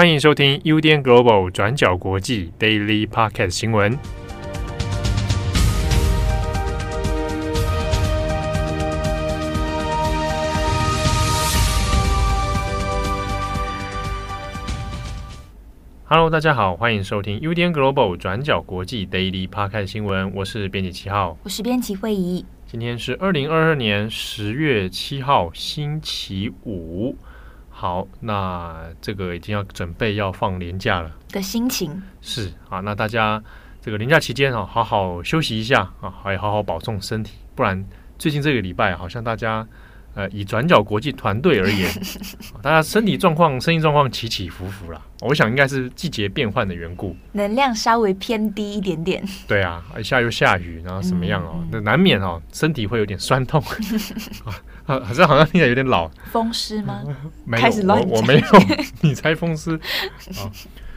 欢迎收听 UDN Global 转角国际 Daily Podcast 新闻。Hello，大家好，欢迎收听 UDN Global 转角国际 Daily Podcast 新闻。我是编辑七号，我是编辑慧仪。今天是二零二二年十月七号，星期五。好，那这个已经要准备要放年假了。的心情。是啊，那大家这个年假期间啊，好好休息一下啊，还好好保重身体，不然最近这个礼拜好像大家呃，以转角国际团队而言，大家身体状况、生意状况起起伏伏啦。我想应该是季节变换的缘故，能量稍微偏低一点点。对啊，一下又下雨，然后什么样哦，那、嗯、难免哦，身体会有点酸痛。好像好像听起来有点老，风湿吗？没有，开始乱我，我没有，你猜风湿。好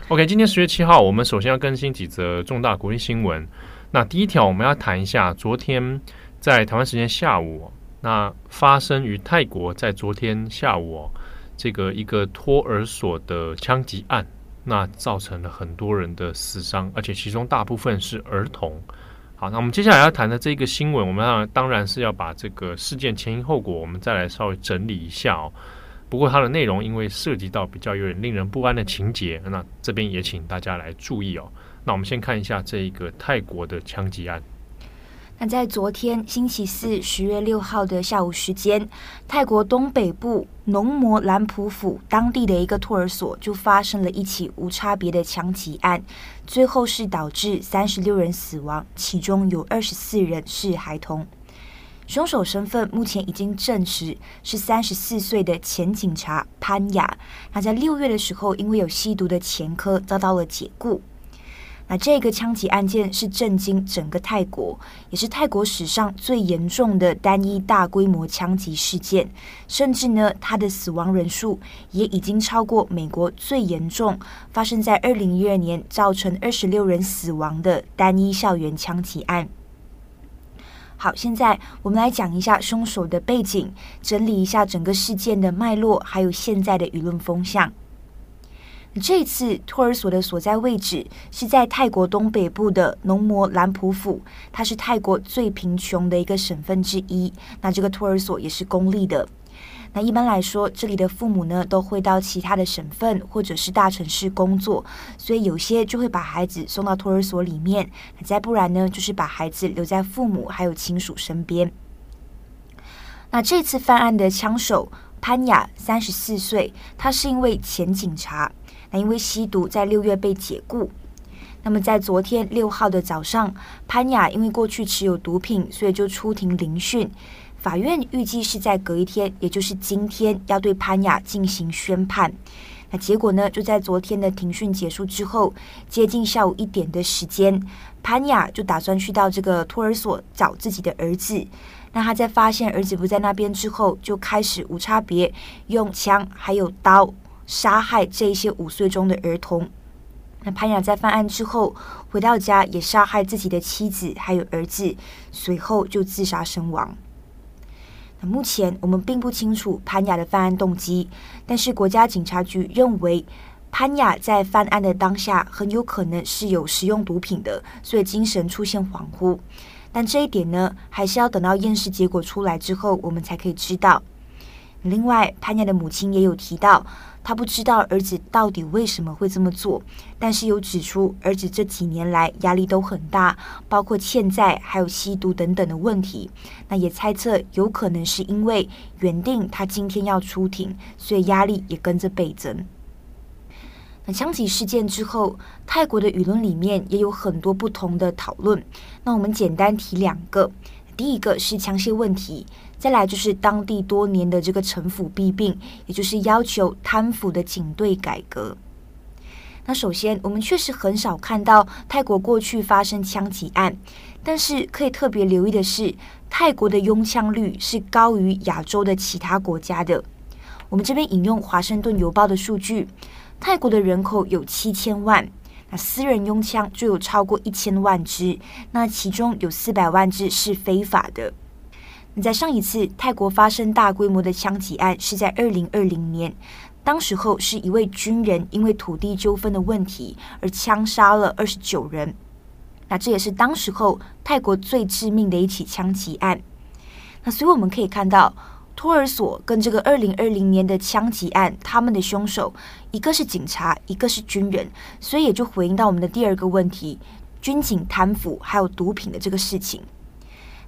，OK，今天十月七号，我们首先要更新几则重大国际新闻。那第一条，我们要谈一下昨天在台湾时间下午，那发生于泰国，在昨天下午这个一个托儿所的枪击案，那造成了很多人的死伤，而且其中大部分是儿童。好，那我们接下来要谈的这个新闻，我们当当然是要把这个事件前因后果，我们再来稍微整理一下哦。不过它的内容因为涉及到比较有点令人不安的情节，那这边也请大家来注意哦。那我们先看一下这一个泰国的枪击案。那在昨天星期四十月六号的下午时间，泰国东北部农摩兰普府当地的一个托儿所就发生了一起无差别的枪击案，最后是导致三十六人死亡，其中有二十四人是孩童。凶手身份目前已经证实是三十四岁的前警察潘雅，他在六月的时候因为有吸毒的前科遭到了解雇。那这个枪击案件是震惊整个泰国，也是泰国史上最严重的单一大规模枪击事件，甚至呢，它的死亡人数也已经超过美国最严重发生在二零一二年造成二十六人死亡的单一校园枪击案。好，现在我们来讲一下凶手的背景，整理一下整个事件的脉络，还有现在的舆论风向。这次托儿所的所在位置是在泰国东北部的农摩兰普府，它是泰国最贫穷的一个省份之一。那这个托儿所也是公立的。那一般来说，这里的父母呢都会到其他的省份或者是大城市工作，所以有些就会把孩子送到托儿所里面，再不然呢就是把孩子留在父母还有亲属身边。那这次犯案的枪手潘雅，三十四岁，他是一位前警察。那因为吸毒，在六月被解雇。那么在昨天六号的早上，潘雅因为过去持有毒品，所以就出庭聆讯。法院预计是在隔一天，也就是今天，要对潘雅进行宣判。那结果呢，就在昨天的庭讯结束之后，接近下午一点的时间，潘雅就打算去到这个托儿所找自己的儿子。那他在发现儿子不在那边之后，就开始无差别用枪还有刀。杀害这一些五岁中的儿童。那潘雅在犯案之后回到家，也杀害自己的妻子还有儿子，随后就自杀身亡。那目前我们并不清楚潘雅的犯案动机，但是国家警察局认为潘雅在犯案的当下很有可能是有食用毒品的，所以精神出现恍惚。但这一点呢，还是要等到验尸结果出来之后，我们才可以知道。另外，潘雅的母亲也有提到。他不知道儿子到底为什么会这么做，但是有指出儿子这几年来压力都很大，包括欠债还有吸毒等等的问题。那也猜测有可能是因为原定他今天要出庭，所以压力也跟着倍增。那枪击事件之后，泰国的舆论里面也有很多不同的讨论。那我们简单提两个，第一个是枪械问题。再来就是当地多年的这个城府弊病，也就是要求贪腐的警队改革。那首先，我们确实很少看到泰国过去发生枪击案，但是可以特别留意的是，泰国的拥枪率是高于亚洲的其他国家的。我们这边引用《华盛顿邮报》的数据，泰国的人口有七千万，那私人拥枪就有超过一千万支，那其中有四百万支是非法的。在上一次泰国发生大规模的枪击案是在二零二零年，当时候是一位军人因为土地纠纷的问题而枪杀了二十九人。那这也是当时候泰国最致命的一起枪击案。那所以我们可以看到，托儿所跟这个二零二零年的枪击案，他们的凶手一个是警察，一个是军人，所以也就回应到我们的第二个问题：军警贪腐还有毒品的这个事情。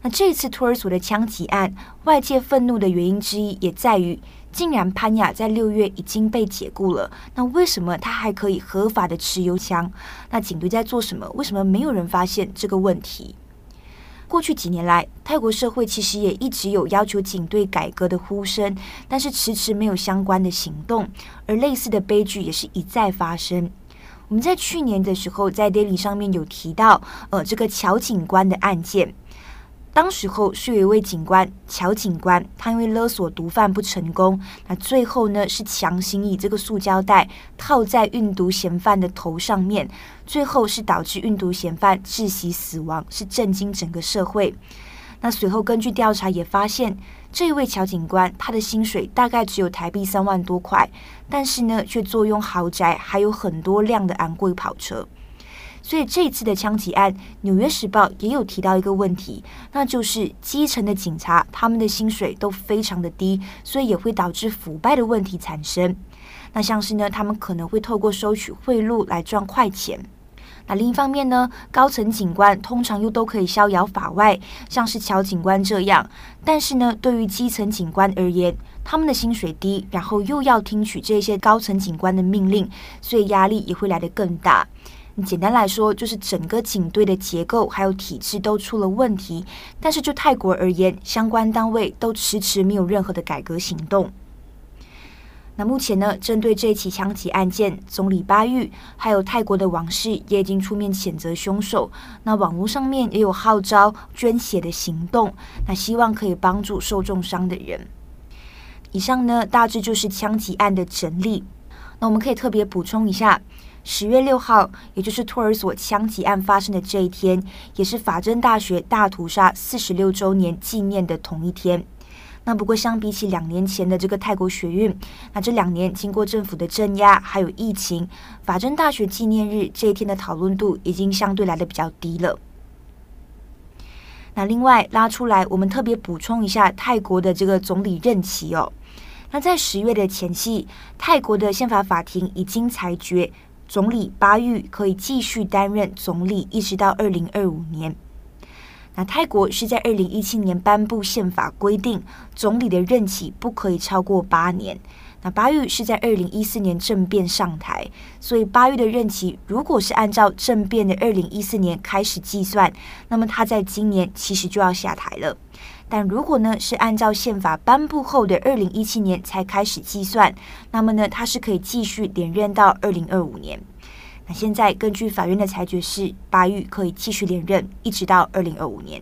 那这次托儿所的枪击案，外界愤怒的原因之一也在于，竟然潘雅在六月已经被解雇了，那为什么他还可以合法的持有枪？那警队在做什么？为什么没有人发现这个问题？过去几年来，泰国社会其实也一直有要求警队改革的呼声，但是迟迟没有相关的行动，而类似的悲剧也是一再发生。我们在去年的时候，在 Daily 上面有提到，呃，这个乔警官的案件。当时候是有一位警官，乔警官，他因为勒索毒贩不成功，那最后呢是强行以这个塑胶袋套在运毒嫌犯的头上面，最后是导致运毒嫌犯窒息死亡，是震惊整个社会。那随后根据调查也发现，这一位乔警官他的薪水大概只有台币三万多块，但是呢却坐拥豪宅，还有很多辆的昂贵跑车。所以这次的枪击案，《纽约时报》也有提到一个问题，那就是基层的警察他们的薪水都非常的低，所以也会导致腐败的问题产生。那像是呢，他们可能会透过收取贿赂来赚快钱。那另一方面呢，高层警官通常又都可以逍遥法外，像是乔警官这样。但是呢，对于基层警官而言，他们的薪水低，然后又要听取这些高层警官的命令，所以压力也会来得更大。简单来说，就是整个警队的结构还有体制都出了问题。但是就泰国而言，相关单位都迟迟没有任何的改革行动。那目前呢，针对这起枪击案件，总理巴育还有泰国的王室也已经出面谴责凶手。那网络上面也有号召捐血的行动，那希望可以帮助受重伤的人。以上呢，大致就是枪击案的整理。那我们可以特别补充一下。十月六号，也就是托儿所枪击案发生的这一天，也是法政大学大屠杀四十六周年纪念的同一天。那不过，相比起两年前的这个泰国学运，那这两年经过政府的镇压，还有疫情，法政大学纪念日这一天的讨论度已经相对来的比较低了。那另外拉出来，我们特别补充一下泰国的这个总理任期哦。那在十月的前夕，泰国的宪法法庭已经裁决。总理巴育可以继续担任总理，一直到二零二五年。那泰国是在二零一七年颁布宪法，规定总理的任期不可以超过八年。那巴育是在二零一四年政变上台，所以巴育的任期如果是按照政变的二零一四年开始计算，那么他在今年其实就要下台了。但如果呢是按照宪法颁布后的二零一七年才开始计算，那么呢他是可以继续连任到二零二五年。那现在根据法院的裁决是，巴育可以继续连任一直到二零二五年。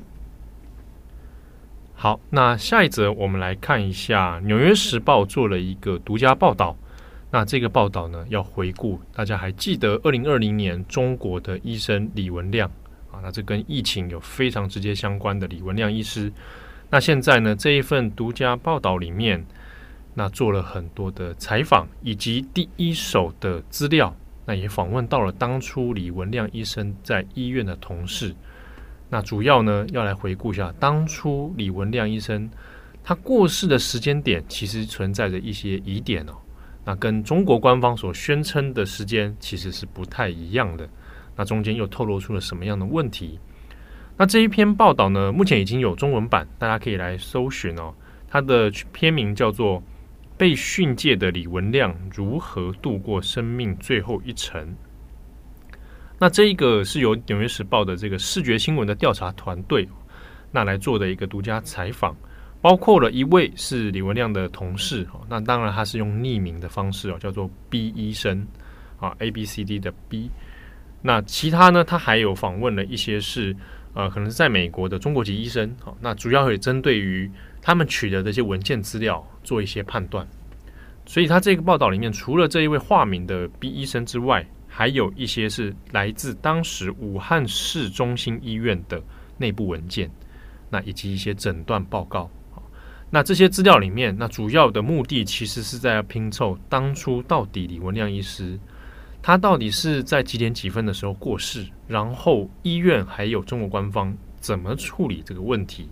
好，那下一则我们来看一下《纽约时报》做了一个独家报道。那这个报道呢要回顾，大家还记得二零二零年中国的医生李文亮啊？那这跟疫情有非常直接相关的李文亮医师。那现在呢，这一份独家报道里面，那做了很多的采访以及第一手的资料，那也访问到了当初李文亮医生在医院的同事。那主要呢，要来回顾一下当初李文亮医生他过世的时间点，其实存在着一些疑点哦。那跟中国官方所宣称的时间其实是不太一样的。那中间又透露出了什么样的问题？那这一篇报道呢，目前已经有中文版，大家可以来搜寻哦。它的篇名叫做《被训诫的李文亮如何度过生命最后一程》。那这一个是由《纽约时报》的这个视觉新闻的调查团队那来做的一个独家采访，包括了一位是李文亮的同事，那当然他是用匿名的方式哦，叫做 B 医生啊，A B C D 的 B。那其他呢，他还有访问了一些是。呃，可能是在美国的中国籍医生，好，那主要会针对于他们取得的一些文件资料做一些判断。所以他这个报道里面，除了这一位化名的 B 医生之外，还有一些是来自当时武汉市中心医院的内部文件，那以及一些诊断报告。那这些资料里面，那主要的目的其实是在拼凑当初到底李文亮医师他到底是在几点几分的时候过世，然后医院还有中国官方怎么处理这个问题。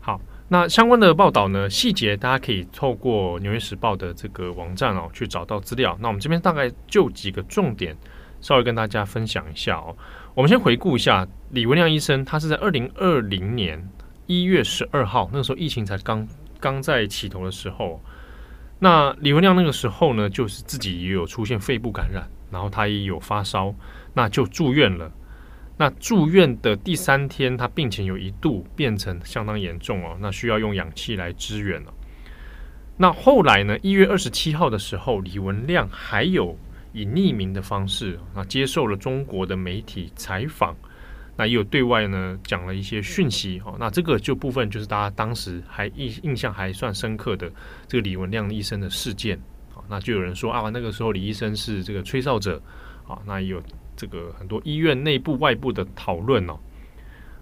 好，那相关的报道呢，细节大家可以透过《纽约时报》的这个网站哦去找到资料。那我们这边大概就几个重点，稍微跟大家分享一下哦。我们先回顾一下李文亮医生，他是在二零二零年一月十二号，那个时候疫情才刚刚在起头的时候。那李文亮那个时候呢，就是自己也有出现肺部感染，然后他也有发烧，那就住院了。那住院的第三天，他病情有一度变成相当严重哦，那需要用氧气来支援了。那后来呢，一月二十七号的时候，李文亮还有以匿名的方式啊，接受了中国的媒体采访。那也有对外呢讲了一些讯息哦，那这个就部分就是大家当时还印印象还算深刻的这个李文亮医生的事件啊，那就有人说啊，那个时候李医生是这个吹哨者啊，那也有这个很多医院内部外部的讨论哦。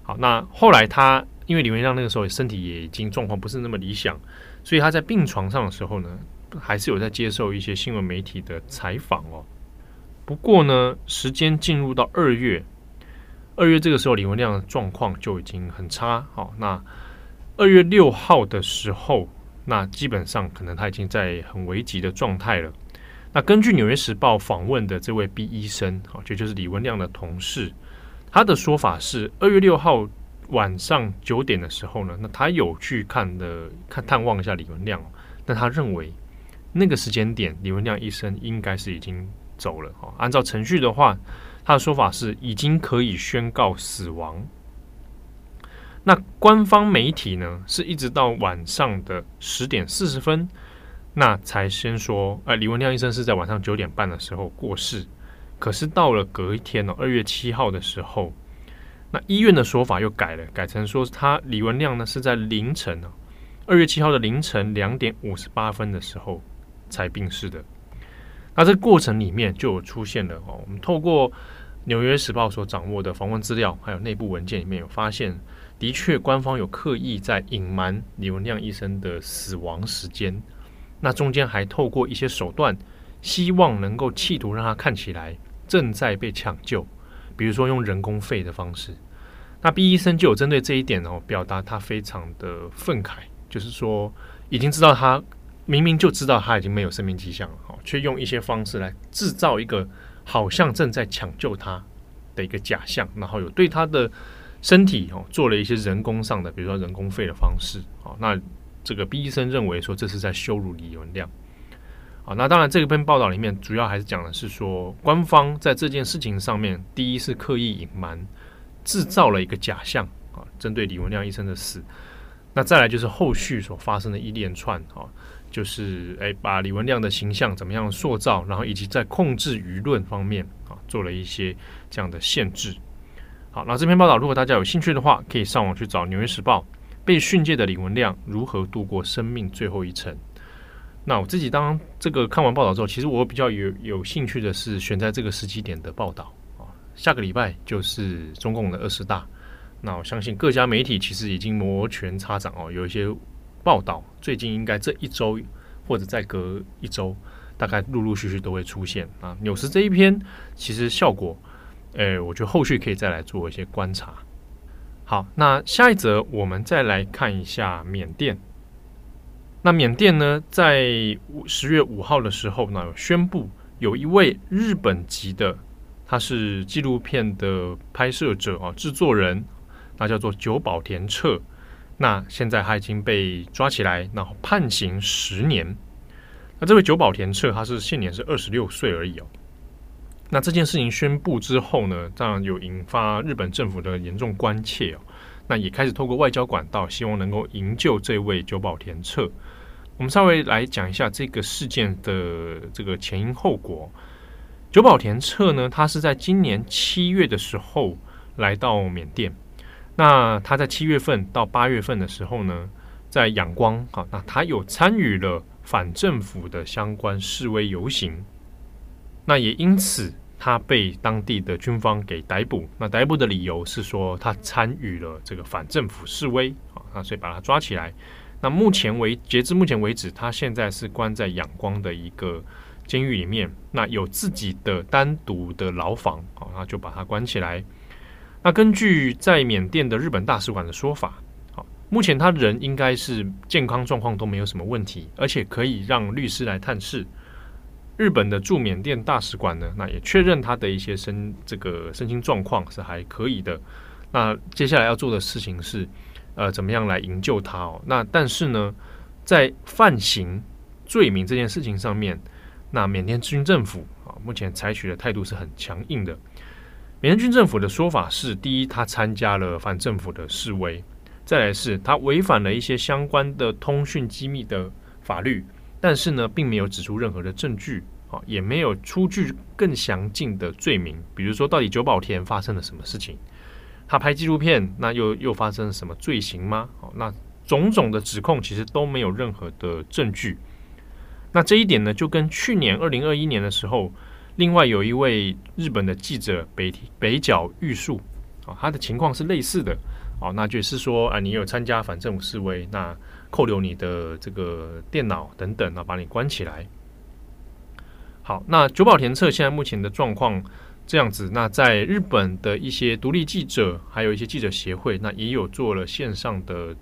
好，那后来他因为李文亮那个时候身体也已经状况不是那么理想，所以他在病床上的时候呢，还是有在接受一些新闻媒体的采访哦。不过呢，时间进入到二月。二月这个时候，李文亮的状况就已经很差。好，那二月六号的时候，那基本上可能他已经在很危急的状态了。那根据《纽约时报》访问的这位 B 医生，好，这就是李文亮的同事，他的说法是，二月六号晚上九点的时候呢，那他有去看的看探望一下李文亮，但他认为那个时间点，李文亮医生应该是已经走了。哈，按照程序的话。他的说法是已经可以宣告死亡。那官方媒体呢，是一直到晚上的十点四十分，那才先说，呃，李文亮医生是在晚上九点半的时候过世。可是到了隔一天哦，二月七号的时候，那医院的说法又改了，改成说他李文亮呢是在凌晨哦，二月七号的凌晨两点五十八分的时候才病逝的。那这个过程里面就有出现了哦，我们透过《纽约时报》所掌握的访问资料，还有内部文件里面有发现，的确官方有刻意在隐瞒李文亮医生的死亡时间。那中间还透过一些手段，希望能够企图让他看起来正在被抢救，比如说用人工肺的方式。那 B 医生就有针对这一点哦，表达他非常的愤慨，就是说已经知道他。明明就知道他已经没有生命迹象了，哈，却用一些方式来制造一个好像正在抢救他的一个假象，然后有对他的身体哦做了一些人工上的，比如说人工肺的方式，哦，那这个 B 医生认为说这是在羞辱李文亮，啊，那当然这篇报道里面主要还是讲的是说官方在这件事情上面，第一是刻意隐瞒，制造了一个假象啊，针对李文亮医生的死，那再来就是后续所发生的一连串啊。就是诶，把李文亮的形象怎么样塑造，然后以及在控制舆论方面啊，做了一些这样的限制。好，那这篇报道如果大家有兴趣的话，可以上网去找《纽约时报》被训诫的李文亮如何度过生命最后一程。那我自己当这个看完报道之后，其实我比较有有兴趣的是选在这个时机点的报道啊。下个礼拜就是中共的二十大，那我相信各家媒体其实已经摩拳擦掌哦，有一些。报道最近应该这一周或者再隔一周，大概陆陆续续都会出现啊。纽时这一篇其实效果，诶，我觉得后续可以再来做一些观察。好，那下一则我们再来看一下缅甸。那缅甸呢，在十月五号的时候呢，宣布有一位日本籍的，他是纪录片的拍摄者啊，制作人，那叫做久保田彻。那现在他已经被抓起来，然后判刑十年。那这位久保田彻他是现年是二十六岁而已哦。那这件事情宣布之后呢，当然有引发日本政府的严重关切哦。那也开始透过外交管道，希望能够营救这位久保田彻。我们稍微来讲一下这个事件的这个前因后果。久保田彻呢，他是在今年七月的时候来到缅甸。那他在七月份到八月份的时候呢，在仰光啊，那他有参与了反政府的相关示威游行，那也因此他被当地的军方给逮捕。那逮捕的理由是说他参与了这个反政府示威啊，那所以把他抓起来。那目前为截至目前为止，他现在是关在仰光的一个监狱里面，那有自己的单独的牢房，好，那就把他关起来。那根据在缅甸的日本大使馆的说法，好，目前他人应该是健康状况都没有什么问题，而且可以让律师来探视。日本的驻缅甸大使馆呢，那也确认他的一些身这个身心状况是还可以的。那接下来要做的事情是，呃，怎么样来营救他哦？那但是呢，在犯行罪名这件事情上面，那缅甸军政府啊，目前采取的态度是很强硬的。缅甸军政府的说法是：第一，他参加了反政府的示威；再来是他违反了一些相关的通讯机密的法律。但是呢，并没有指出任何的证据，啊，也没有出具更详尽的罪名，比如说到底久保田发生了什么事情，他拍纪录片，那又又发生了什么罪行吗？哦，那种种的指控其实都没有任何的证据。那这一点呢，就跟去年二零二一年的时候，另外有一位日本的记者北北角玉树，啊，他的情况是类似的，哦，那就是说，啊，你有参加反政府示威，那。扣留你的这个电脑等等啊，把你关起来。好，那久保田侧现在目前的状况这样子。那在日本的一些独立记者，还有一些记者协会，那也有做了线上的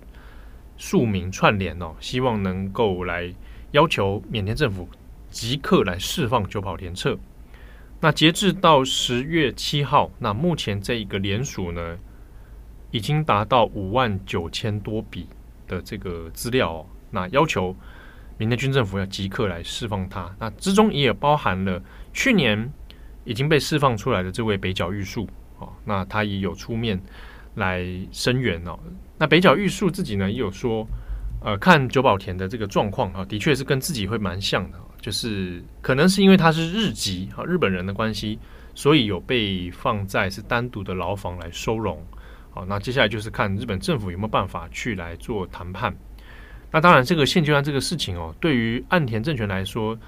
署名串联哦，希望能够来要求缅甸政府即刻来释放久保田侧。那截至到十月七号，那目前这一个联署呢，已经达到五万九千多笔。的这个资料哦，那要求明天军政府要即刻来释放他。那之中也有包含了去年已经被释放出来的这位北角玉树哦，那他也有出面来声援哦。那北角玉树自己呢也有说，呃，看久保田的这个状况啊，的确是跟自己会蛮像的，就是可能是因为他是日籍啊日本人的关系，所以有被放在是单独的牢房来收容。好，那接下来就是看日本政府有没有办法去来做谈判。那当然，这个现阶段这个事情哦，对于岸田政权来说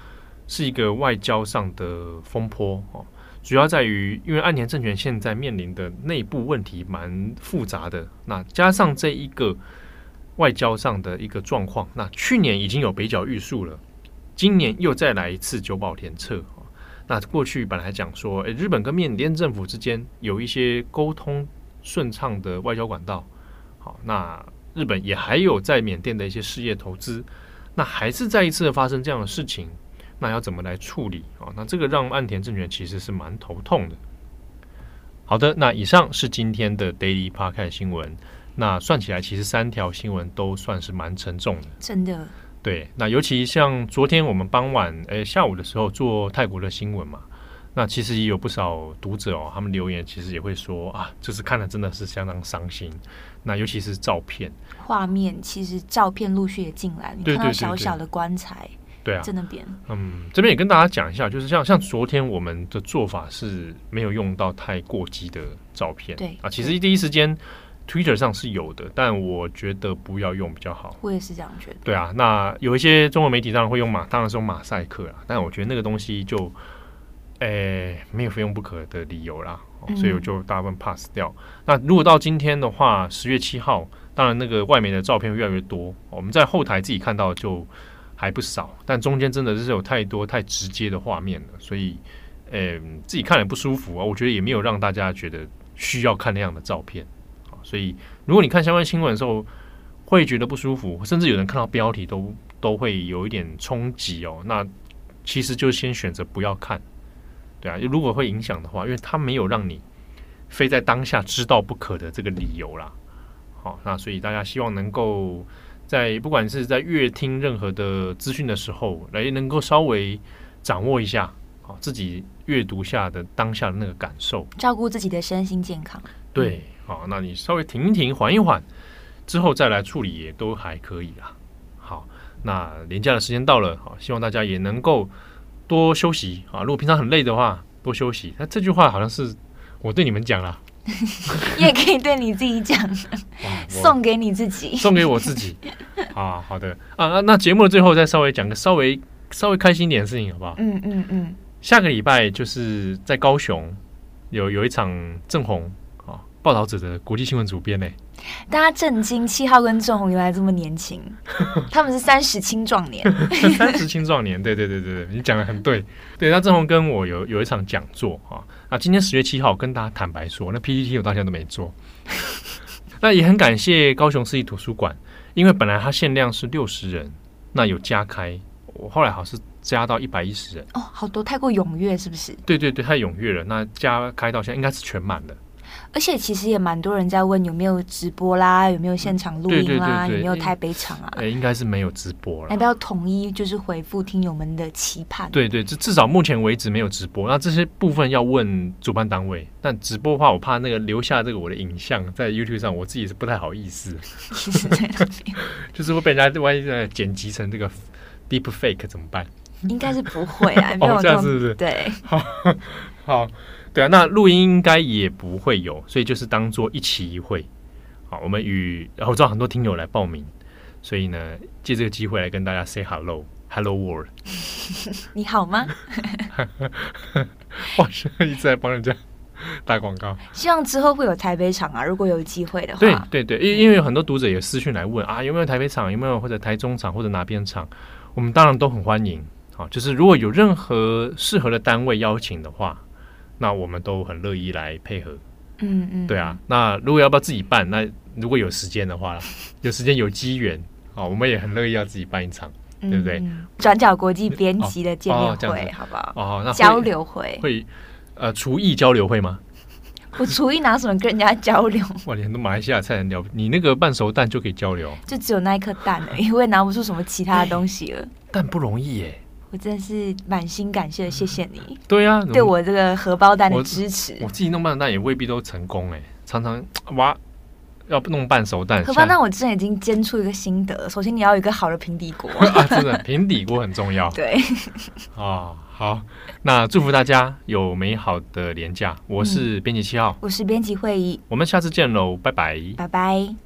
是一个外交上的风波哦。主要在于，因为岸田政权现在面临的内部问题蛮复杂的，那加上这一个外交上的一个状况，那去年已经有北角玉树了，今年又再来一次九保田侧。那过去本来讲说，诶，日本跟缅甸政府之间有一些沟通。顺畅的外交管道，好，那日本也还有在缅甸的一些事业投资，那还是再一次发生这样的事情，那要怎么来处理啊？那这个让岸田政权其实是蛮头痛的。好的，那以上是今天的 Daily Park 新闻。那算起来，其实三条新闻都算是蛮沉重的，真的。对，那尤其像昨天我们傍晚诶下午的时候做泰国的新闻嘛。那其实也有不少读者哦，他们留言其实也会说啊，就是看了真的是相当伤心。那尤其是照片、画面，其实照片陆续也进来，你看到小小的棺材，对啊，在那边。嗯，这边也跟大家讲一下，就是像像昨天我们的做法是没有用到太过激的照片，对啊，其实第一时间 Twitter 上是有的，但我觉得不要用比较好。我也是这样觉得。对啊，那有一些中文媒体当然会用马，当然是用马赛克啦，但我觉得那个东西就。诶，没有非用不可的理由啦，所以我就大部分 pass 掉。嗯。那如果到今天的话，十月七号，当然那个外媒的照片越来越多，我们在后台自己看到就还不少，但中间真的是有太多太直接的画面了，所以诶自己看也不舒服啊。我觉得也没有让大家觉得需要看那样的照片，所以如果你看相关新闻的时候会觉得不舒服，甚至有人看到标题都都会有一点冲击哦，那其实就先选择不要看。对啊，如果会影响的话，因为它没有让你非在当下知道不可的这个理由啦。好，那所以大家希望能够在不管是在阅听任何的资讯的时候，来能够稍微掌握一下，好自己阅读下的当下的那个感受，照顾自己的身心健康。对，好，那你稍微停一停，缓一缓，之后再来处理也都还可以啦。好，那连假的时间到了，好，希望大家也能够。多休息啊！如果平常很累的话，多休息。那这句话好像是我对你们讲了，也可以对你自己讲，送给你自己，送给我自己。啊，好的啊。那那节目的最后再稍微讲个稍微稍微开心一点的事情，好不好？嗯嗯嗯。下个礼拜就是在高雄有有一场正红啊，报道者的国际新闻主编呢。大家震惊，七号跟郑红原来这么年轻，他们是三十青壮年，三十青壮年，对对对对对，你讲的很对。对，那郑红跟我有有一场讲座啊，那今天十月七号，跟大家坦白说，那 PPT 我到现在都没做。那也很感谢高雄市立图书馆，因为本来它限量是六十人，那有加开，我后来好像是加到一百一十人。哦，好多，太过踊跃是不是？对对对，太踊跃了。那加开到现在应该是全满了。而且其实也蛮多人在问有没有直播啦，有没有现场录音啦，有没有台北场啊？哎，应该是没有直播了。要不要统一就是回复听友们的期盼？对对，至至少目前为止没有直播。那这些部分要问主办单位，但直播的话，我怕那个留下这个我的影像在 YouTube 上，我自己是不太好意思。就是会被人家万一在剪辑成这个 Deep Fake 怎么办？应该是不会啊，没有这样，是不是？对，好，好。对啊，那录音应该也不会有，所以就是当做一期一会。好，我们与然后找很多听友来报名，所以呢，借这个机会来跟大家 say hello，hello world。你好吗？哇，一直在帮人家打广告。希望之后会有台北场啊，如果有机会的话。对对对，因因为有很多读者也私讯来问啊，有没有台北场，有没有或者台中场或者哪边场，我们当然都很欢迎。好，就是如果有任何适合的单位邀请的话。那我们都很乐意来配合，嗯嗯，对啊。那如果要不要自己办？那如果有时间的话，有时间有机缘，哦，我们也很乐意要自己办一场，嗯、对不对？转角国际编辑的见面会，哦哦、好不好？哦，那交流会会呃厨艺交流会吗？我厨艺拿什么跟人家交流？哇，你很多马来西亚菜很了不，你那个半熟蛋就可以交流，就只有那一颗蛋了，因为拿不出什么其他的东西了。蛋不容易耶。我真的是满心感谢，谢谢你。对呀、啊，对我这个荷包蛋的支持。我，我自己弄半熟蛋也未必都成功哎，常常哇，要弄半熟蛋。荷包蛋我之前已经煎出一个心得，首先你要有一个好的平底锅啊，真的平底锅很重要。对啊、哦，好，那祝福大家有美好的廉假。我是编辑七号，我是编辑会议，我们下次见喽，拜拜，拜拜。